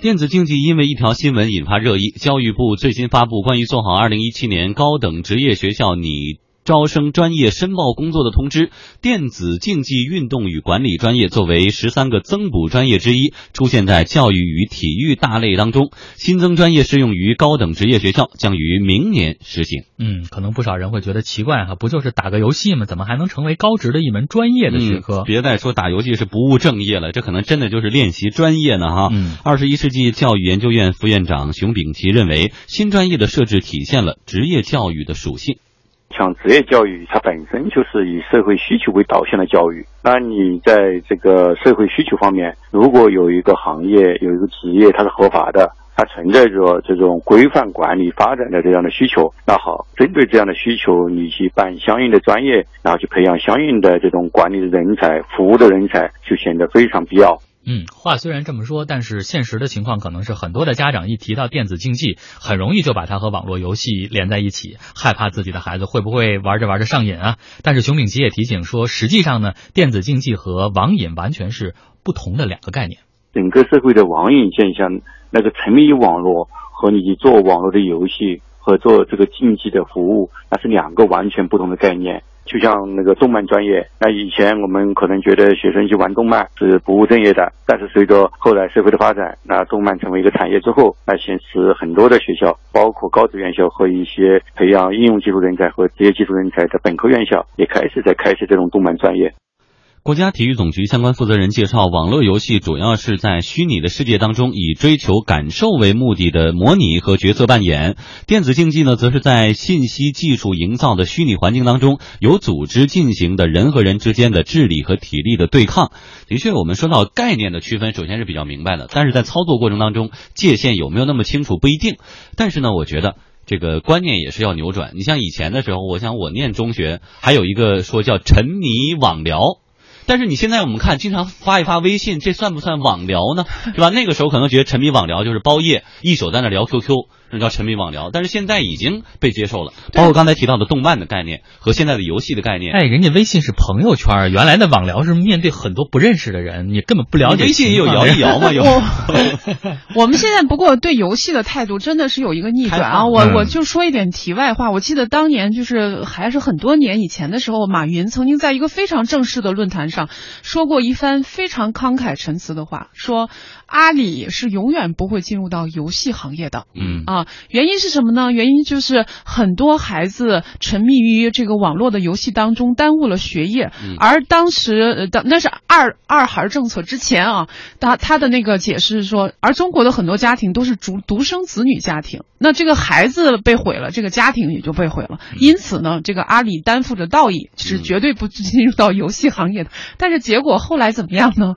电子竞技因为一条新闻引发热议。教育部最新发布关于做好二零一七年高等职业学校拟招生专业申报工作的通知，电子竞技运动与管理专业作为十三个增补专业之一，出现在教育与体育大类当中。新增专业适用于高等职业学校，将于明年实行。嗯，可能不少人会觉得奇怪哈，不就是打个游戏吗？怎么还能成为高职的一门专业的学科？嗯、别再说打游戏是不务正业了，这可能真的就是练习专业呢哈。嗯，二十一世纪教育研究院副院长熊丙奇认为，新专业的设置体现了职业教育的属性。像职业教育，它本身就是以社会需求为导向的教育。那你在这个社会需求方面，如果有一个行业、有一个职业，它是合法的，它存在着这种规范管理发展的这样的需求，那好，针对这样的需求，你去办相应的专业，然后去培养相应的这种管理的人才、服务的人才，就显得非常必要。嗯，话虽然这么说，但是现实的情况可能是很多的家长一提到电子竞技，很容易就把它和网络游戏连在一起，害怕自己的孩子会不会玩着玩着上瘾啊。但是熊丙奇也提醒说，实际上呢，电子竞技和网瘾完全是不同的两个概念。整个社会的网瘾现象，那个沉迷于网络和你做网络的游戏和做这个竞技的服务，那是两个完全不同的概念。就像那个动漫专业，那以前我们可能觉得学生去玩动漫是不务正业的，但是随着后来社会的发展，那动漫成为一个产业之后，那现实很多的学校，包括高职院校和一些培养应用技术人才和职业技术人才的本科院校，也开始在开设这种动漫专业。国家体育总局相关负责人介绍，网络游戏主要是在虚拟的世界当中，以追求感受为目的的模拟和角色扮演；电子竞技呢，则是在信息技术营造的虚拟环境当中，有组织进行的人和人之间的智力和体力的对抗。的确，我们说到概念的区分，首先是比较明白的，但是在操作过程当中，界限有没有那么清楚不一定。但是呢，我觉得。这个观念也是要扭转。你像以前的时候，我想我念中学，还有一个说叫沉迷网聊。但是你现在我们看，经常发一发微信，这算不算网聊呢？对吧？那个时候可能觉得沉迷网聊就是包夜一宿在那聊 QQ，那叫沉迷网聊。但是现在已经被接受了，包括刚才提到的动漫的概念和现在的游戏的概念。哎，人家微信是朋友圈，原来的网聊是面对很多不认识的人，你根本不了解。微信也有摇一摇嘛？有。我们现在不过对游戏的态度真的是有一个逆转啊！我我就说一点题外话，我记得当年就是还是很多年以前的时候，马云曾经在一个非常正式的论坛上。说过一番非常慷慨陈词的话，说阿里是永远不会进入到游戏行业的。嗯啊，原因是什么呢？原因就是很多孩子沉迷于这个网络的游戏当中，耽误了学业。嗯、而当时的那是二二孩政策之前啊，他他的那个解释是说，而中国的很多家庭都是独独生子女家庭，那这个孩子被毁了，这个家庭也就被毁了。因此呢，这个阿里担负着道义，是绝对不进入到游戏行业的。但是结果后来怎么样呢？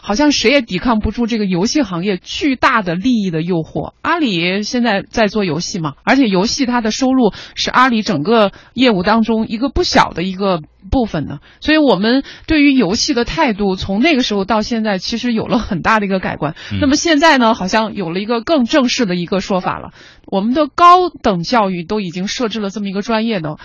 好像谁也抵抗不住这个游戏行业巨大的利益的诱惑。阿里现在在做游戏嘛，而且游戏它的收入是阿里整个业务当中一个不小的一个部分呢。所以我们对于游戏的态度，从那个时候到现在，其实有了很大的一个改观。那么现在呢，好像有了一个更正式的一个说法了。我们的高等教育都已经设置了这么一个专业的。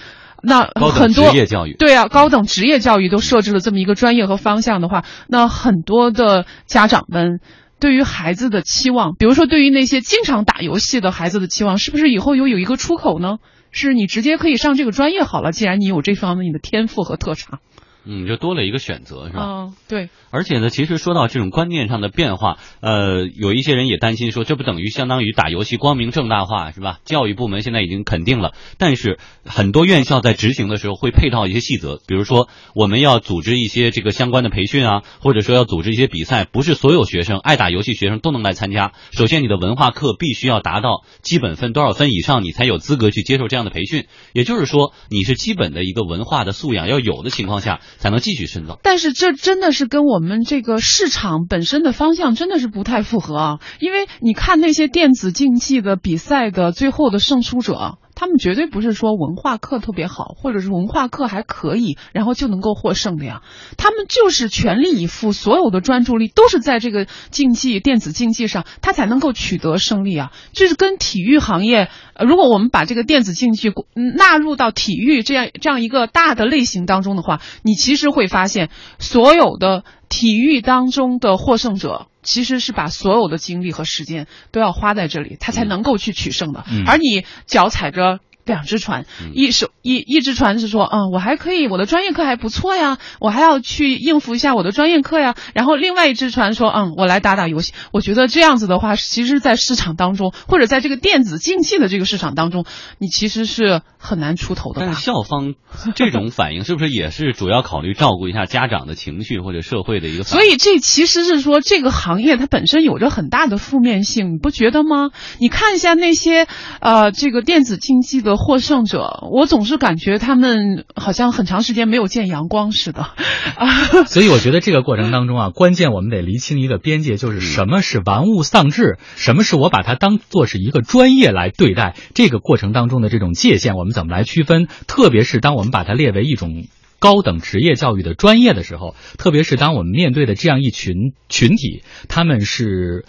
那很多职业教育对啊，高等职业教育都设置了这么一个专业和方向的话，那很多的家长们对于孩子的期望，比如说对于那些经常打游戏的孩子的期望，是不是以后有有一个出口呢？是你直接可以上这个专业好了，既然你有这方面的天赋和特长。嗯，就多了一个选择，是吧？嗯，对。而且呢，其实说到这种观念上的变化，呃，有一些人也担心说，这不等于相当于打游戏光明正大化，是吧？教育部门现在已经肯定了，但是很多院校在执行的时候会配套一些细则，比如说我们要组织一些这个相关的培训啊，或者说要组织一些比赛，不是所有学生爱打游戏学生都能来参加。首先，你的文化课必须要达到基本分多少分以上，你才有资格去接受这样的培训。也就是说，你是基本的一个文化的素养要有的情况下，才能继续深造。但是这真的是跟我们这个市场本身的方向真的是不太符合啊！因为你看那些电子竞技的比赛的最后的胜出者。他们绝对不是说文化课特别好，或者是文化课还可以，然后就能够获胜的呀。他们就是全力以赴，所有的专注力都是在这个竞技、电子竞技上，他才能够取得胜利啊。就是跟体育行业，呃，如果我们把这个电子竞技纳入到体育这样这样一个大的类型当中的话，你其实会发现，所有的体育当中的获胜者。其实是把所有的精力和时间都要花在这里，他才能够去取胜的。嗯而你脚踩着。两只船，一手一一只船是说，嗯，我还可以，我的专业课还不错呀，我还要去应付一下我的专业课呀。然后另外一只船说，嗯，我来打打游戏。我觉得这样子的话，其实，在市场当中，或者在这个电子竞技的这个市场当中，你其实是很难出头的吧但是？校方这种反应是不是也是主要考虑照顾一下家长的情绪或者社会的一个反应？所以这其实是说，这个行业它本身有着很大的负面性，你不觉得吗？你看一下那些呃，这个电子竞技的获胜者，我总是感觉他们好像很长时间没有见阳光似的。啊，所以我觉得这个过程当中啊，关键我们得厘清一个边界，就是什么是玩物丧志，什么是我把它当做是一个专业来对待。这个过程当中的这种界限，我们怎么来区分？特别是当我们把它列为一种。高等职业教育的专业的时候，特别是当我们面对的这样一群群体，他们是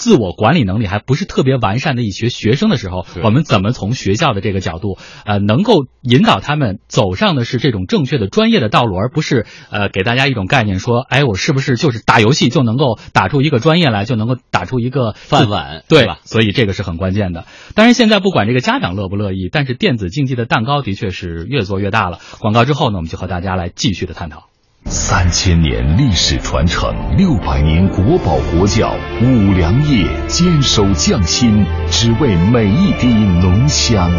自我管理能力还不是特别完善的一些学生的时候，我们怎么从学校的这个角度，呃，能够引导他们走上的是这种正确的专业的道路，而不是呃给大家一种概念说，哎，我是不是就是打游戏就能够打出一个专业来，就能够打出一个饭碗对吧？所以这个是很关键的。当然，现在不管这个家长乐不乐意，但是电子竞技的蛋糕的确是越做越大了。广告之后呢，我们就和大家来继续的探讨。三千年历史传承，六百年国宝国窖，五粮液坚守匠心，只为每一滴浓香。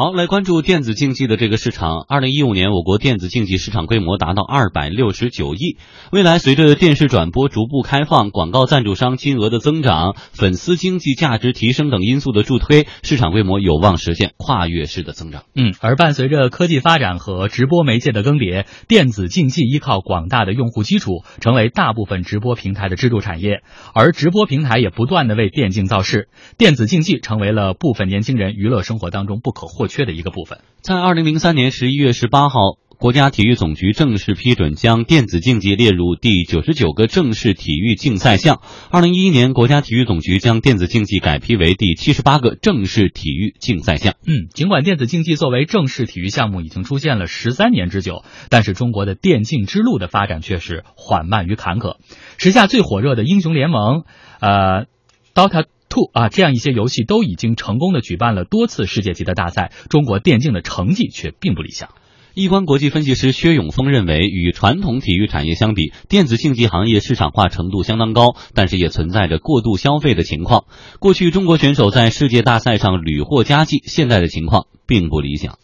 好，来关注电子竞技的这个市场。二零一五年，我国电子竞技市场规模达到二百六十九亿。未来随着电视转播逐步开放、广告赞助商金额的增长、粉丝经济价值提升等因素的助推，市场规模有望实现跨越式的增长。嗯，而伴随着科技发展和直播媒介的更迭，电子竞技依靠广大的用户基础，成为大部分直播平台的支柱产业。而直播平台也不断的为电竞造势，电子竞技成为了部分年轻人娱乐生活当中不可或缺的一个部分。在二零零三年十一月十八号，国家体育总局正式批准将电子竞技列入第九十九个正式体育竞赛项。二零一一年，国家体育总局将电子竞技改批为第七十八个正式体育竞赛项。嗯，尽管电子竞技作为正式体育项目已经出现了十三年之久，但是中国的电竞之路的发展却是缓慢与坎坷。时下最火热的英雄联盟，呃，Dota。啊，这样一些游戏都已经成功的举办了多次世界级的大赛，中国电竞的成绩却并不理想。易观国际分析师薛永峰认为，与传统体育产业相比，电子竞技行业市场化程度相当高，但是也存在着过度消费的情况。过去中国选手在世界大赛上屡获佳绩，现在的情况并不理想。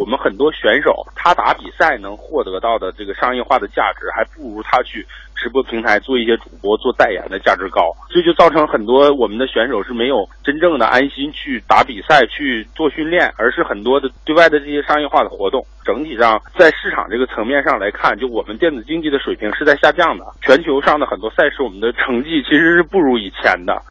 我们很多选手，他打比赛能获得到的这个商业化的价值，还不如他去直播平台做一些主播、做代言的价值高。所以就造成很多我们的选手是没有真正的安心去打比赛、去做训练，而是很多的对外的这些商业化的活动。整体上，在市场这个层面上来看，就我们电子竞技的水平是在下降的。全球上的很多赛事，我们的成绩其实是不如以前的。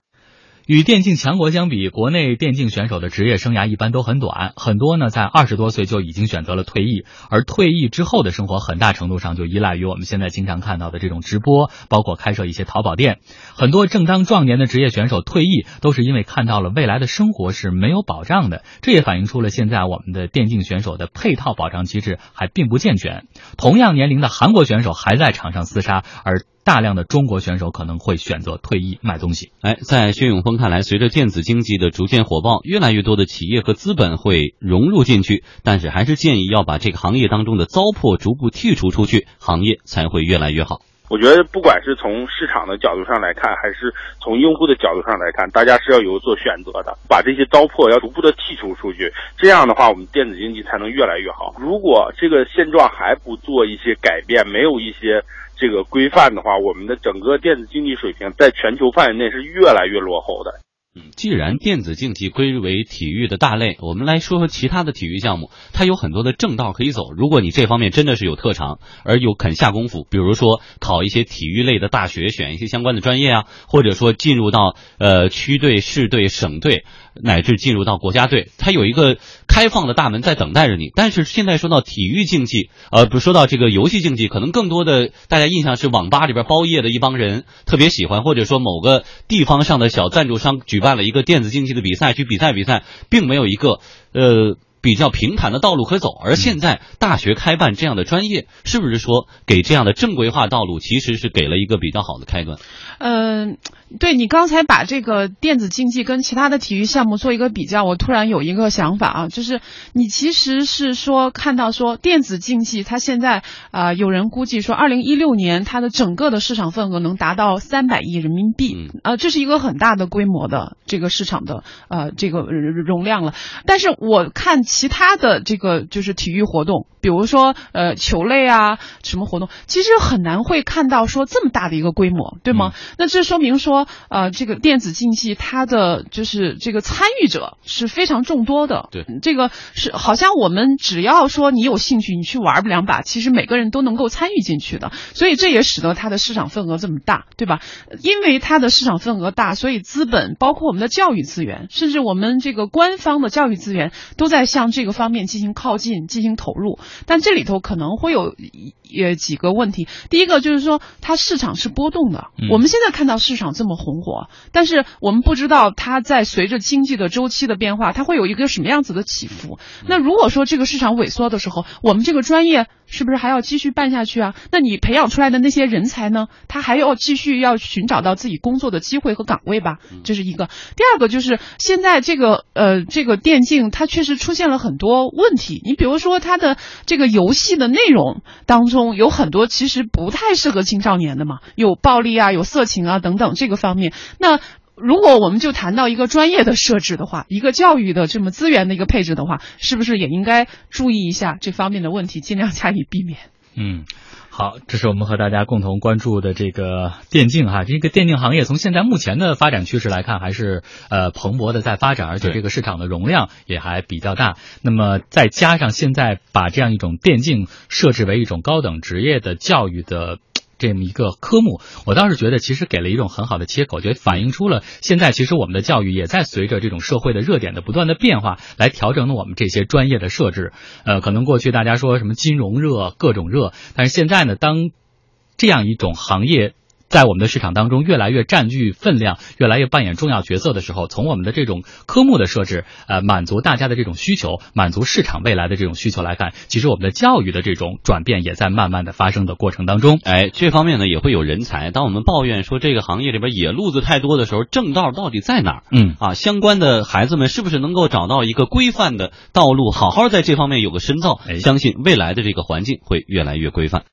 与电竞强国相比，国内电竞选手的职业生涯一般都很短，很多呢在二十多岁就已经选择了退役，而退役之后的生活很大程度上就依赖于我们现在经常看到的这种直播，包括开设一些淘宝店。很多正当壮年的职业选手退役，都是因为看到了未来的生活是没有保障的，这也反映出了现在我们的电竞选手的配套保障机制还并不健全。同样年龄的韩国选手还在场上厮杀，而大量的中国选手可能会选择退役卖东西。哎，在薛永峰看来，随着电子经济的逐渐火爆，越来越多的企业和资本会融入进去，但是还是建议要把这个行业当中的糟粕逐步剔除出去，行业才会越来越好。我觉得，不管是从市场的角度上来看，还是从用户的角度上来看，大家是要有所选择的，把这些糟粕要逐步的剔除出去。这样的话，我们电子竞技才能越来越好。如果这个现状还不做一些改变，没有一些这个规范的话，我们的整个电子竞技水平在全球范围内是越来越落后的。嗯，既然电子竞技归为体育的大类，我们来说说其他的体育项目，它有很多的正道可以走。如果你这方面真的是有特长，而又肯下功夫，比如说考一些体育类的大学，选一些相关的专业啊，或者说进入到呃区队、市队、省队，乃至进入到国家队，它有一个开放的大门在等待着你。但是现在说到体育竞技，呃，不说到这个游戏竞技，可能更多的大家印象是网吧里边包夜的一帮人特别喜欢，或者说某个地方上的小赞助商举办了一个电子竞技的比赛，去比赛比赛，并没有一个呃比较平坦的道路可走，而现在大学开办这样的专业，是不是说给这样的正规化道路其实是给了一个比较好的开端？嗯、对你刚才把这个电子竞技跟其他的体育项目做一个比较，我突然有一个想法啊，就是你其实是说看到说电子竞技它现在啊、呃有人估计说，二零一六年它的整个的市场份额能达到三百亿人民币，嗯呃，这是一个很大的规模的这个市场的呃这个容量了。但是我看其他的这个就是体育活动，比如说呃球类啊什么活动，其实很难会看到说这么大的一个规模，对吗？那这说明说呃这个电子竞技它的就是这个参与者是非常众多的。对，这个是好像我们只要说你有兴趣，你去玩两把，其实每个人都能够参与进去的。所以这也使得它的市场份额这么大，对吧？因为它的市场份额大，所以资本包括我们的教育资源，甚至我们这个官方的教育资源都在向这个方面进行靠近、进行投入。但这里头可能会有呃几个问题。第一个就是说，它市场是波动的。嗯我们现在看到市场这么红火，但是我们不知道它在随着经济的周期的变化，它会有一个什么样子的起伏。那如果说这个市场萎缩的时候，我们这个专业是不是还要继续办下去啊？那你培养出来的那些人才呢？他还要继续要寻找到自己工作的机会和岗位吧？这是一个。第二个就是现在这个呃这个电竞它确实出现了很多问题。你比如说它的这个游戏的内容当中有很多其实不太适合青少年的嘛，有暴力啊，有色情啊等等这个方面。那如果我们就谈到一个专业的设置的话，一个教育的这么资源的一个配置的话，是不是也应该注意一下这方面的问题，尽量加以避免？嗯，好，这是我们和大家共同关注的这个电竞哈，这个电竞行业从现在目前的发展趋势来看，还是呃蓬勃的在发展，而且这个市场的容量也还比较大。那么再加上现在把这样一种电竞设置为一种高等职业的教育的。这么一个科目，我倒是觉得其实给了一种很好的切口，就反映出了现在其实我们的教育也在随着这种社会的热点的不断的变化来调整了我们这些专业的设置。呃，可能过去大家说什么金融热、各种热，但是现在呢，当这样一种行业在我们的市场当中越来越占据分量，越来越扮演重要角色的时候，从我们的这种科目的设置，呃，满足大家的这种需求，满足市场未来的这种需求来看，其实我们的教育的这种转变也在慢慢的发生的过程当中。哎，这方面呢也会有人才。当我们抱怨说这个行业里边野路子太多的时候，正道到底在哪儿？嗯，啊，相关的孩子们是不是能够找到一个规范的道路，好好在这方面有个深造？哎相信未来的这个环境会越来越规范。